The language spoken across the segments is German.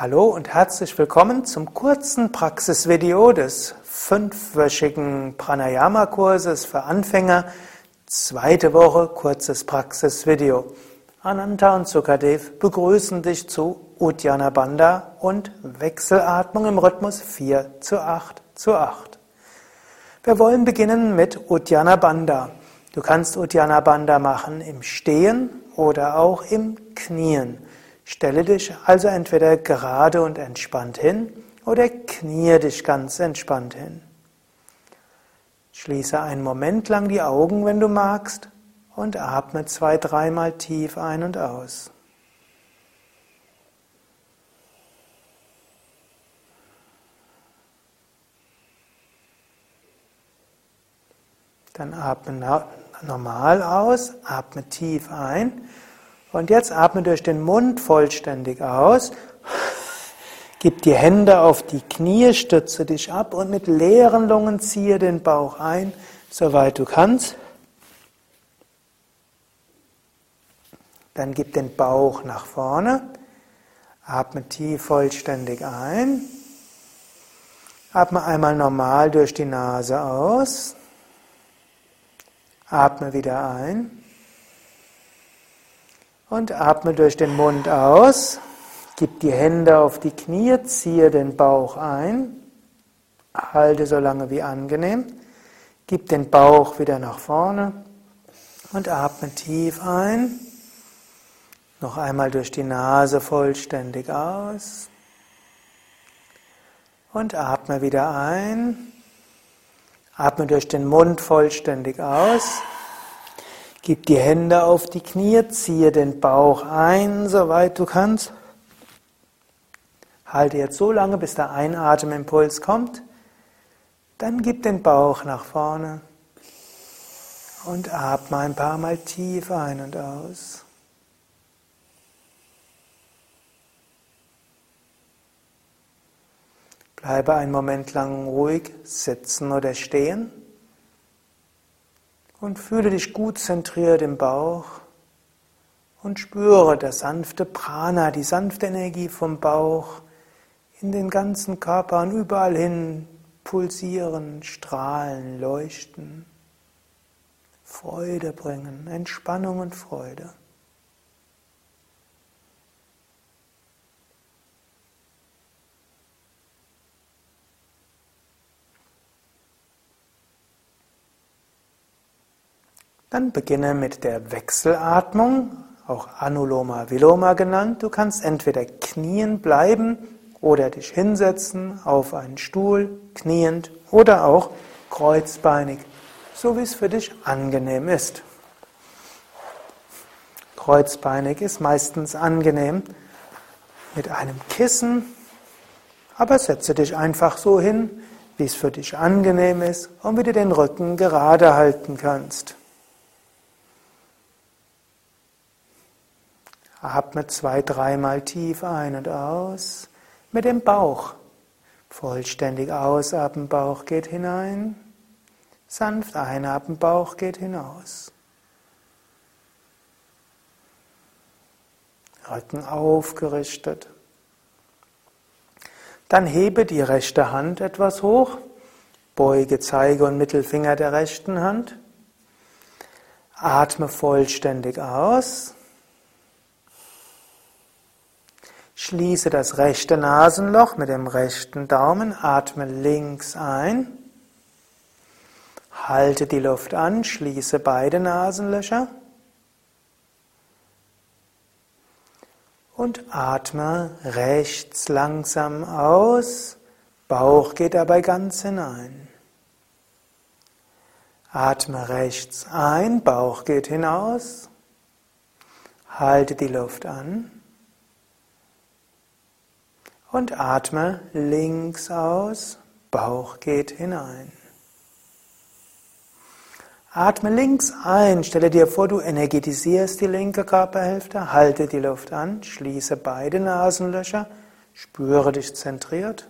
Hallo und herzlich willkommen zum kurzen Praxisvideo des fünfwöchigen Pranayama-Kurses für Anfänger. Zweite Woche, kurzes Praxisvideo. Ananta und Sukadev begrüßen dich zu Uddiyana Bandha und Wechselatmung im Rhythmus 4 zu 8 zu 8. Wir wollen beginnen mit Uddiyana Bandha. Du kannst Uddiyana Bandha machen im Stehen oder auch im Knien. Stelle dich also entweder gerade und entspannt hin oder kniee dich ganz entspannt hin. Schließe einen Moment lang die Augen, wenn du magst, und atme zwei, dreimal tief ein und aus. Dann atme normal aus, atme tief ein und jetzt atme durch den Mund vollständig aus. Gib die Hände auf die Knie, stütze dich ab und mit leeren Lungen ziehe den Bauch ein, soweit du kannst. Dann gib den Bauch nach vorne. Atme tief vollständig ein. Atme einmal normal durch die Nase aus. Atme wieder ein und atme durch den Mund aus. Gib die Hände auf die Knie, ziehe den Bauch ein, halte so lange wie angenehm. Gib den Bauch wieder nach vorne und atme tief ein. Noch einmal durch die Nase vollständig aus. Und atme wieder ein. Atme durch den Mund vollständig aus. Gib die Hände auf die Knie, ziehe den Bauch ein, soweit du kannst. Halte jetzt so lange, bis der Einatemimpuls kommt. Dann gib den Bauch nach vorne und atme ein paar Mal tief ein und aus. Bleibe einen Moment lang ruhig sitzen oder stehen. Und fühle dich gut zentriert im Bauch und spüre das sanfte Prana, die sanfte Energie vom Bauch in den ganzen Körper und überall hin pulsieren, strahlen, leuchten, Freude bringen, Entspannung und Freude. Dann beginne mit der Wechselatmung, auch Anuloma Viloma genannt. Du kannst entweder knien bleiben oder dich hinsetzen auf einen Stuhl, kniend oder auch kreuzbeinig, so wie es für dich angenehm ist. Kreuzbeinig ist meistens angenehm mit einem Kissen, aber setze dich einfach so hin, wie es für dich angenehm ist und wie du den Rücken gerade halten kannst. Atme zwei, dreimal tief ein und aus mit dem Bauch. Vollständig ausatmen, Bauch geht hinein. Sanft einatmen, Bauch geht hinaus. Rücken aufgerichtet. Dann hebe die rechte Hand etwas hoch. Beuge Zeige und Mittelfinger der rechten Hand. Atme vollständig aus. Schließe das rechte Nasenloch mit dem rechten Daumen, atme links ein, halte die Luft an, schließe beide Nasenlöcher. Und atme rechts langsam aus, Bauch geht dabei ganz hinein. Atme rechts ein, Bauch geht hinaus, halte die Luft an und atme links aus, Bauch geht hinein. Atme links ein, stelle dir vor, du energetisierst die linke Körperhälfte, halte die Luft an, schließe beide Nasenlöcher, spüre dich zentriert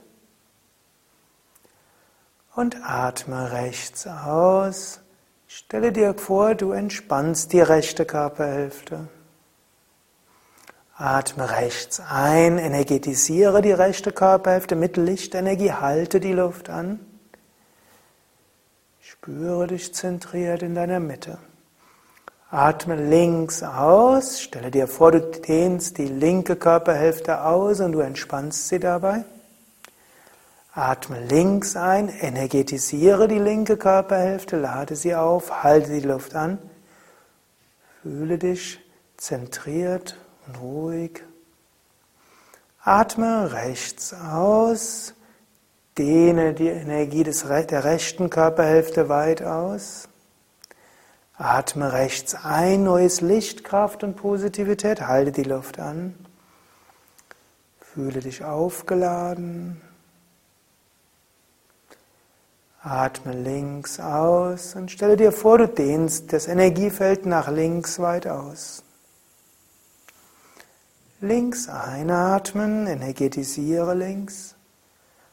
und atme rechts aus. Stelle dir vor, du entspannst die rechte Körperhälfte. Atme rechts ein, energetisiere die rechte Körperhälfte mit Lichtenergie, halte die Luft an. Spüre dich zentriert in deiner Mitte. Atme links aus, stelle dir vor, du dehnst die linke Körperhälfte aus und du entspannst sie dabei. Atme links ein, energetisiere die linke Körperhälfte, lade sie auf, halte die Luft an. Fühle dich zentriert ruhig. Atme rechts aus. Dehne die Energie des, der rechten Körperhälfte weit aus. Atme rechts ein, neues Licht, Kraft und Positivität. Halte die Luft an. Fühle dich aufgeladen. Atme links aus und stelle dir vor, du dehnst das Energiefeld nach links weit aus. Links einatmen, energetisiere links.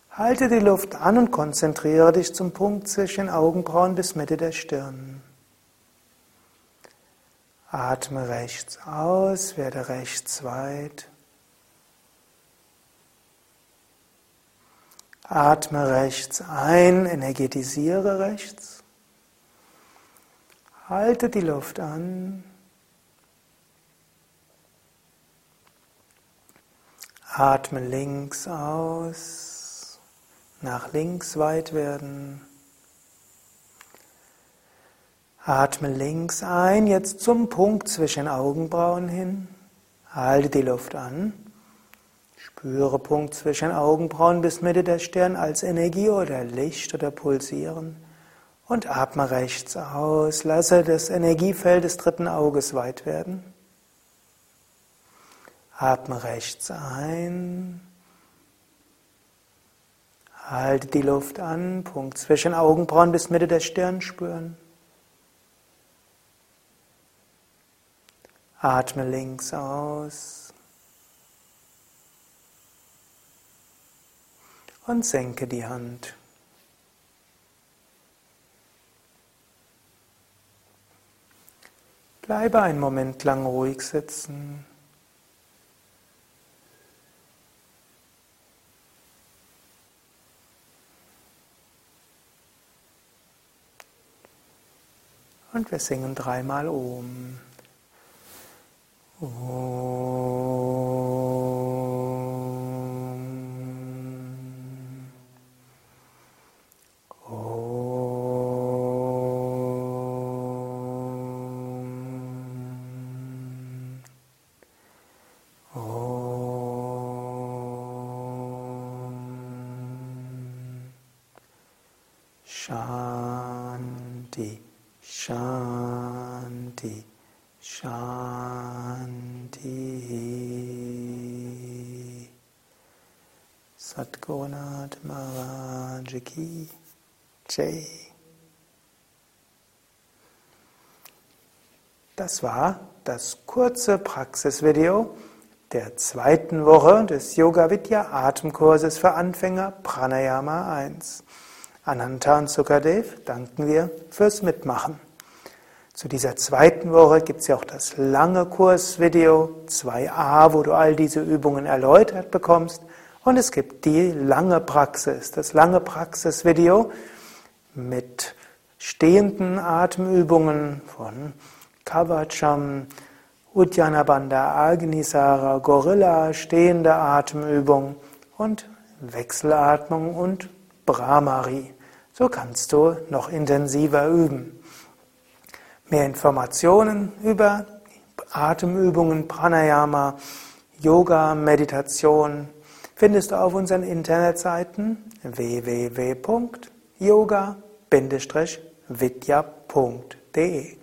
Halte die Luft an und konzentriere dich zum Punkt zwischen Augenbrauen bis Mitte der Stirn. Atme rechts aus, werde rechts weit. Atme rechts ein, energetisiere rechts. Halte die Luft an. Atme links aus, nach links weit werden. Atme links ein, jetzt zum Punkt zwischen Augenbrauen hin. Halte die Luft an. Spüre Punkt zwischen Augenbrauen bis Mitte der Stirn als Energie oder Licht oder Pulsieren. Und atme rechts aus. Lasse das Energiefeld des dritten Auges weit werden. Atme rechts ein. Halte die Luft an, Punkt zwischen Augenbrauen bis Mitte der Stirn spüren. Atme links aus. Und senke die Hand. Bleibe einen Moment lang ruhig sitzen. Und wir singen dreimal Om. Shanti. Shanti, Shanti. Satgurunath Maharaj Ki Jai. Das war das kurze Praxisvideo der zweiten Woche des Yoga Vidya Atemkurses für Anfänger Pranayama 1. Ananta und Sukadev danken wir fürs Mitmachen. Zu dieser zweiten Woche gibt es ja auch das lange Kursvideo 2a, wo du all diese Übungen erläutert bekommst. Und es gibt die lange Praxis, das lange Praxisvideo mit stehenden Atemübungen von Kavacham, Uddiyana Agnisara, Gorilla, stehende Atemübung und Wechselatmung und Brahmari. So kannst du noch intensiver üben. Mehr Informationen über Atemübungen, Pranayama, Yoga, Meditation findest du auf unseren Internetseiten www.yoga-vidya.de